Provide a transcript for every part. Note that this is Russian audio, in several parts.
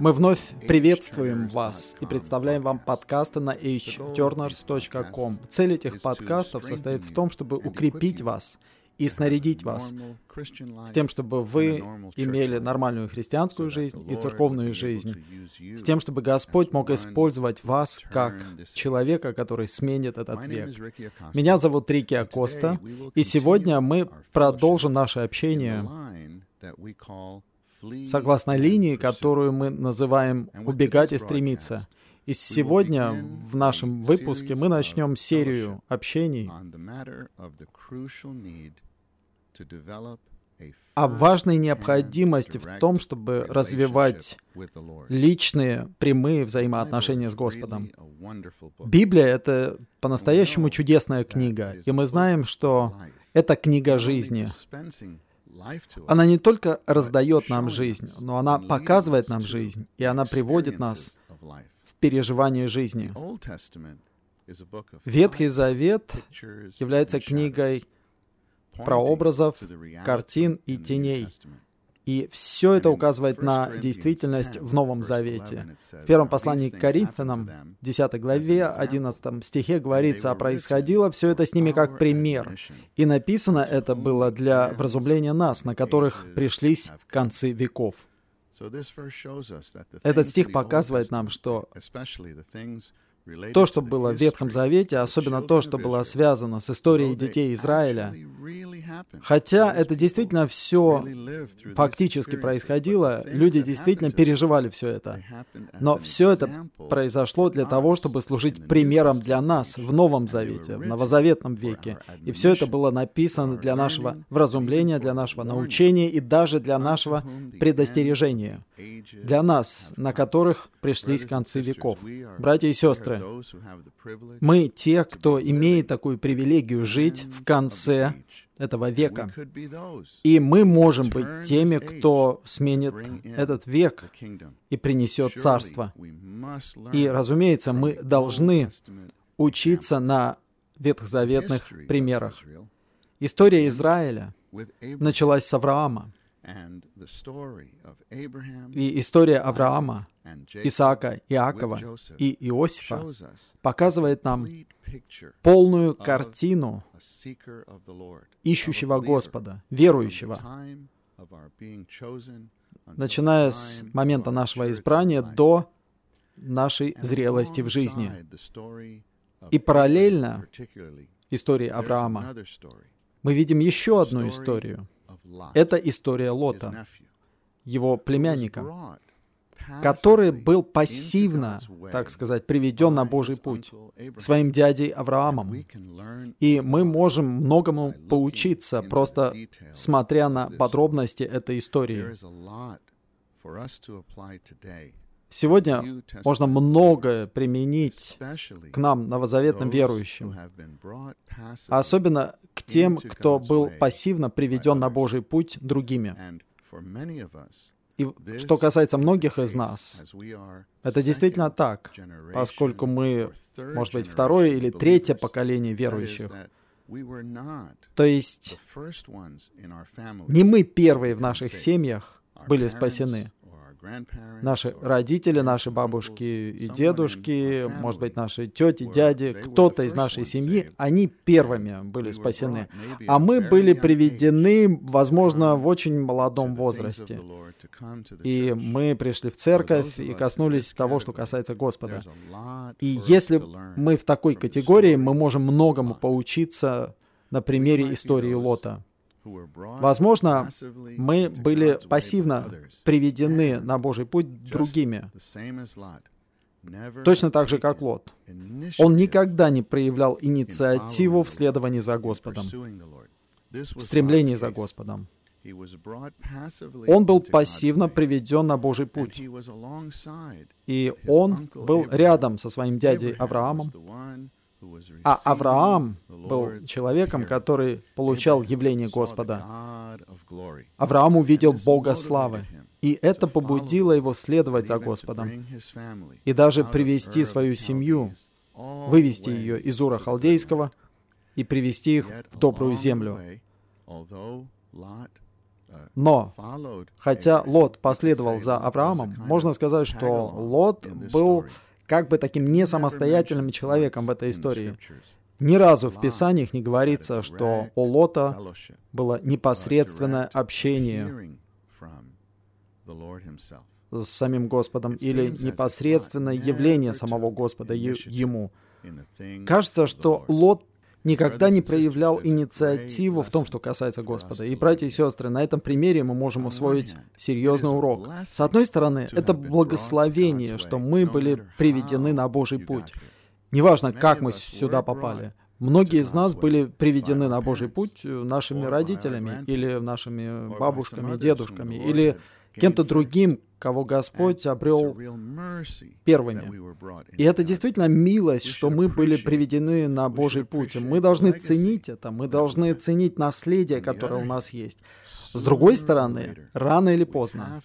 Мы вновь приветствуем вас и представляем вам подкасты на hturners.com. Цель этих подкастов состоит в том, чтобы укрепить вас и снарядить вас с тем, чтобы вы имели нормальную христианскую жизнь и церковную жизнь, с тем, чтобы Господь мог использовать вас как человека, который сменит этот век. Меня зовут Рики Акоста, и сегодня мы продолжим наше общение согласно линии, которую мы называем «убегать и стремиться». И сегодня в нашем выпуске мы начнем серию общений о важной необходимости в том, чтобы развивать личные, прямые взаимоотношения с Господом. Библия — это по-настоящему чудесная книга, и мы знаем, что это книга жизни. Она не только раздает нам жизнь, но она показывает нам жизнь, и она приводит нас в переживание жизни. Ветхий Завет является книгой прообразов, картин и теней. И все это указывает на действительность в Новом Завете. В первом послании к Коринфянам, 10 главе, 11 стихе говорится, «А происходило все это с ними как пример, и написано это было для вразумления нас, на которых пришлись концы веков». Этот стих показывает нам, что то, что было в Ветхом Завете, особенно то, что было связано с историей детей Израиля, хотя это действительно все фактически происходило, люди действительно переживали все это. Но все это произошло для того, чтобы служить примером для нас в Новом Завете, в Новозаветном веке. И все это было написано для нашего вразумления, для нашего научения и даже для нашего предостережения. Для нас, на которых пришлись концы веков. Братья и сестры, мы те, кто имеет такую привилегию жить в конце этого века. И мы можем быть теми, кто сменит этот век и принесет царство. И, разумеется, мы должны учиться на ветхозаветных примерах. История Израиля началась с Авраама. И история Авраама, Исаака, Иакова и Иосифа показывает нам полную картину ищущего Господа, верующего, начиная с момента нашего избрания до нашей зрелости в жизни. И параллельно истории Авраама мы видим еще одну историю — это история Лота, его племянника, который был пассивно, так сказать, приведен на Божий путь своим дядей Авраамом. И мы можем многому поучиться, просто смотря на подробности этой истории. Сегодня можно многое применить к нам, новозаветным верующим, особенно тем, кто был пассивно приведен на Божий путь другими. И что касается многих из нас, это действительно так, поскольку мы, может быть, второе или третье поколение верующих. То есть не мы первые в наших семьях были спасены. Наши родители, наши бабушки и дедушки, может быть, наши тети, дяди, кто-то из нашей семьи, они первыми были спасены. А мы были приведены, возможно, в очень молодом возрасте. И мы пришли в церковь и коснулись того, что касается Господа. И если мы в такой категории, мы можем многому поучиться на примере истории Лота. Возможно, мы были пассивно приведены на Божий путь другими, точно так же, как Лот. Он никогда не проявлял инициативу в следовании за Господом, в стремлении за Господом. Он был пассивно приведен на Божий путь. И он был рядом со своим дядей Авраамом, а Авраам был человеком, который получал явление Господа. Авраам увидел Бога славы, и это побудило его следовать за Господом и даже привести свою семью вывести ее из Ура Халдейского и привести их в добрую землю. Но, хотя Лот последовал за Авраамом, можно сказать, что Лот был как бы таким не самостоятельным человеком в этой истории. Ни разу в Писаниях не говорится, что у Лота было непосредственное общение с самим Господом или непосредственное явление самого Господа ему. Кажется, что Лот никогда не проявлял инициативу в том, что касается Господа. И, братья и сестры, на этом примере мы можем усвоить серьезный урок. С одной стороны, это благословение, что мы были приведены на Божий путь. Неважно, как мы сюда попали. Многие из нас были приведены на Божий путь нашими родителями или нашими бабушками, дедушками, или кем-то другим, кого Господь обрел первыми. И это действительно милость, что мы были приведены на Божий путь. Мы должны ценить это, мы должны ценить наследие, которое у нас есть. С другой стороны, рано или поздно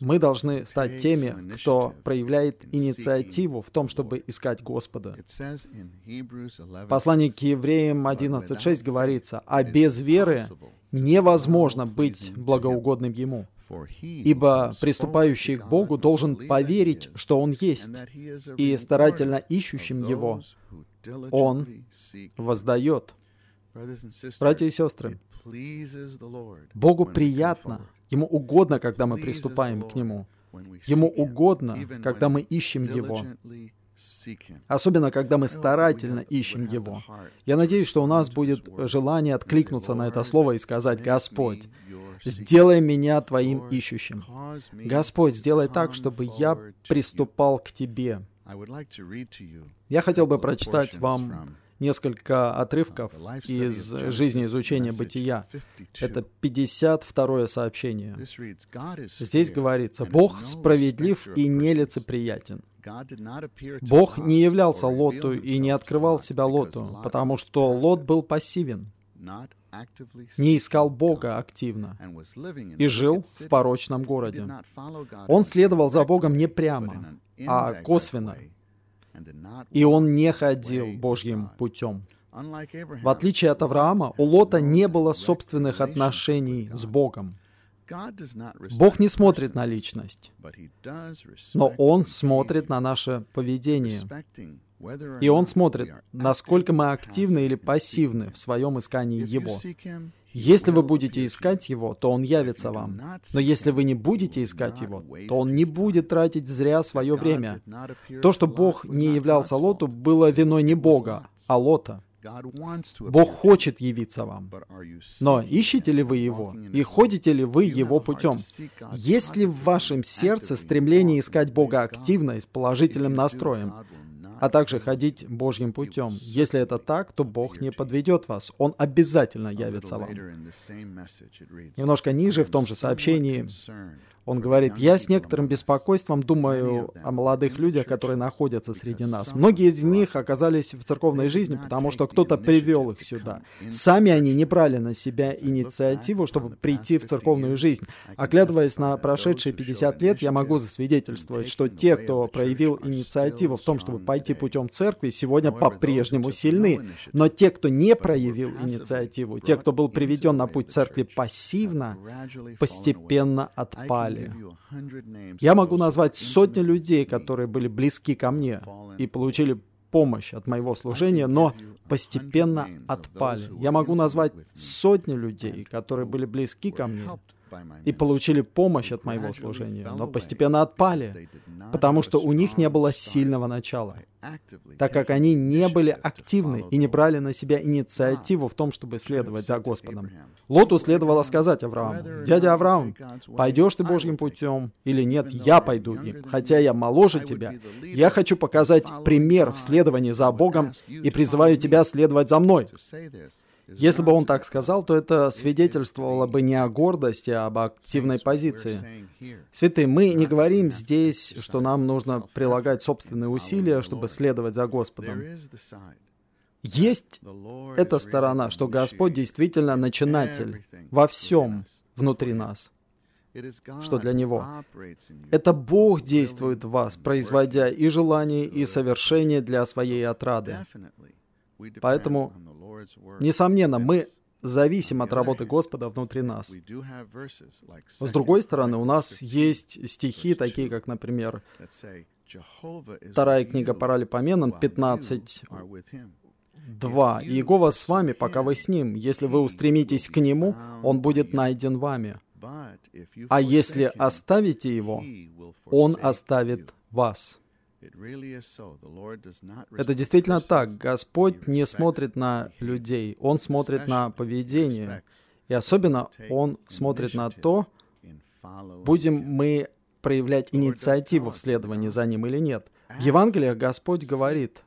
мы должны стать теми, кто проявляет инициативу в том, чтобы искать Господа. В послании к евреям 11.6 говорится, «А без веры невозможно быть благоугодным Ему». Ибо приступающий к Богу должен поверить, что Он есть, и старательно ищущим Его Он воздает. Братья и сестры, Богу приятно, Ему угодно, когда мы приступаем к Нему. Ему угодно, когда мы ищем Его. Особенно, когда мы старательно ищем Его. Я надеюсь, что у нас будет желание откликнуться на это слово и сказать, «Господь, сделай меня Твоим ищущим». Господь, сделай так, чтобы я приступал к Тебе. Я хотел бы прочитать вам несколько отрывков из жизни изучения бытия. Это 52 сообщение. Здесь говорится, «Бог справедлив и нелицеприятен». Бог не являлся Лоту и не открывал себя Лоту, потому что Лот был пассивен, не искал Бога активно и жил в порочном городе. Он следовал за Богом не прямо, а косвенно, и он не ходил Божьим путем. В отличие от Авраама, у Лота не было собственных отношений с Богом. Бог не смотрит на личность, но Он смотрит на наше поведение. И Он смотрит, насколько мы активны или пассивны в своем искании Его. Если вы будете искать Его, то Он явится вам. Но если вы не будете искать Его, то Он не будет тратить зря свое время. То, что Бог не являлся Лоту, было виной не Бога, а Лота. Бог хочет явиться вам. Но ищете ли вы Его? И ходите ли вы Его путем? Есть ли в вашем сердце стремление искать Бога активно и с положительным настроем? а также ходить Божьим путем. Если это так, то Бог не подведет вас. Он обязательно явится вам. Немножко ниже в том же сообщении он говорит, я с некоторым беспокойством думаю о молодых людях, которые находятся среди нас. Многие из них оказались в церковной жизни, потому что кто-то привел их сюда. Сами они не брали на себя инициативу, чтобы прийти в церковную жизнь. Оглядываясь на прошедшие 50 лет, я могу засвидетельствовать, что те, кто проявил инициативу в том, чтобы пойти путем церкви, сегодня по-прежнему сильны. Но те, кто не проявил инициативу, те, кто был приведен на путь церкви пассивно, постепенно отпали далее. Я могу назвать сотни людей, которые были близки ко мне и получили помощь от моего служения, но постепенно отпали. Я могу назвать сотни людей, которые были близки ко мне и получили помощь от моего служения, но постепенно отпали, потому что у них не было сильного начала, так как они не были активны и не брали на себя инициативу в том, чтобы следовать за Господом. Лоту следовало сказать Аврааму, «Дядя Авраам, пойдешь ты Божьим путем или нет, я пойду им, хотя я моложе тебя. Я хочу показать пример в следовании за Богом и призываю тебя следовать за мной». Если бы он так сказал, то это свидетельствовало бы не о гордости, а об активной позиции. Святые, мы не говорим здесь, что нам нужно прилагать собственные усилия, чтобы следовать за Господом. Есть эта сторона, что Господь действительно начинатель во всем внутри нас. что для Него. Это Бог действует в вас, производя и желание, и совершение для своей отрады. Поэтому, несомненно, мы зависим от работы Господа внутри нас. С другой стороны, у нас есть стихи, такие как, например, Вторая книга Паралипоменам, 15, 2. «Иегова с вами, пока вы с ним. Если вы устремитесь к нему, он будет найден вами. А если оставите его, он оставит вас». Это действительно так. Господь не смотрит на людей, Он смотрит на поведение. И особенно Он смотрит на то, будем мы проявлять инициативу в следовании за Ним или нет. В Евангелиях Господь говорит,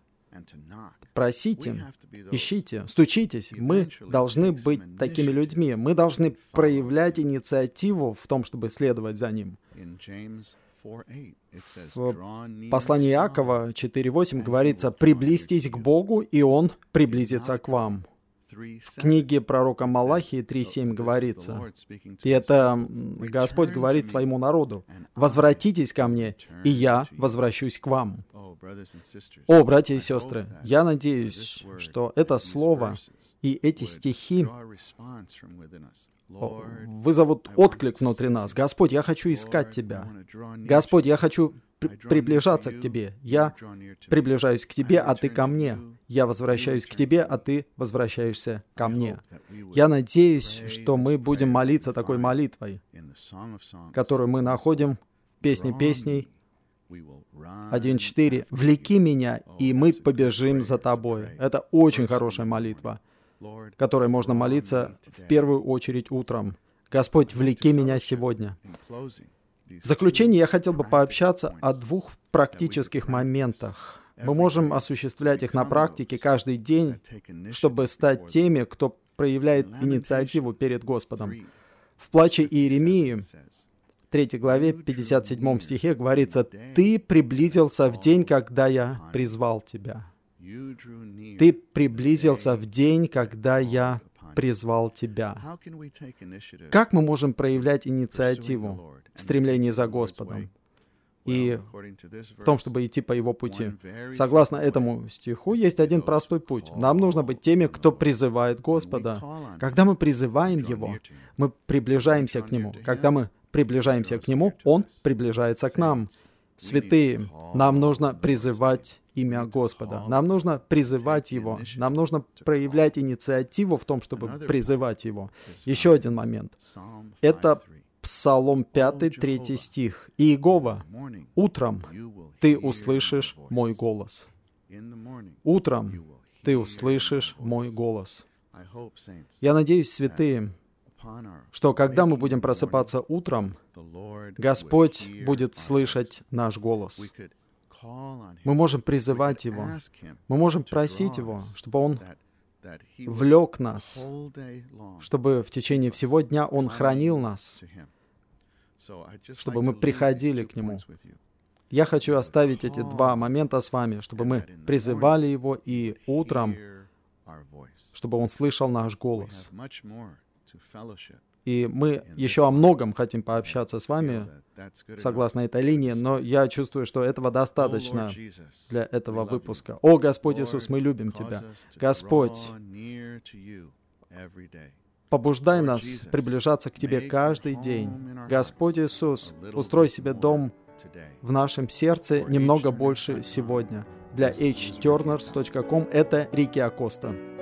просите, ищите, стучитесь. Мы должны быть такими людьми. Мы должны проявлять инициативу в том, чтобы следовать за Ним. В послании Иакова 4.8 говорится, «Приблизьтесь к Богу, и Он приблизится к вам». В книге пророка Малахии 3.7 говорится, и это Господь говорит своему народу, «Возвратитесь ко мне, и я возвращусь к вам». О, братья и сестры, я надеюсь, что это слово и эти стихи вызовут отклик внутри нас. Господь, я хочу искать Тебя. Господь, я хочу приближаться к Тебе. Я приближаюсь к Тебе, а Ты ко мне. Я возвращаюсь к Тебе, а Ты возвращаешься ко мне. Я надеюсь, что мы будем молиться такой молитвой, которую мы находим в песне песней 1.4. «Влеки меня, и мы побежим за Тобой». Это очень хорошая молитва которой можно молиться в первую очередь утром. Господь, влеки меня сегодня. В заключение я хотел бы пообщаться о двух практических моментах. Мы можем осуществлять их на практике каждый день, чтобы стать теми, кто проявляет инициативу перед Господом. В плаче Иеремии, 3 главе, 57 стихе говорится, «Ты приблизился в день, когда я призвал тебя». Ты приблизился в день, когда я призвал тебя. Как мы можем проявлять инициативу в стремлении за Господом и в том, чтобы идти по Его пути? Согласно этому стиху, есть один простой путь. Нам нужно быть теми, кто призывает Господа. Когда мы призываем Его, мы приближаемся к Нему. Когда мы приближаемся к Нему, Он приближается к нам. Святые, нам нужно призывать имя Господа. Нам нужно призывать Его. Нам нужно проявлять инициативу в том, чтобы призывать Его. Еще один момент. Это Псалом 5, 3 стих. «Иегова, утром ты услышишь мой голос». Утром ты услышишь мой голос. Я надеюсь, святые, что когда мы будем просыпаться утром, Господь будет слышать наш голос. Мы можем призывать Его. Мы можем просить Его, чтобы Он влек нас, чтобы в течение всего дня Он хранил нас, чтобы мы приходили к Нему. Я хочу оставить эти два момента с вами, чтобы мы призывали Его и утром, чтобы Он слышал наш голос. И мы еще о многом хотим пообщаться с вами, согласно этой линии, но я чувствую, что этого достаточно для этого выпуска. О, Господь Иисус, мы любим Тебя. Господь, побуждай нас приближаться к Тебе каждый день. Господь Иисус, устрой себе дом в нашем сердце немного больше сегодня. Для hturners.com это Рики Акоста.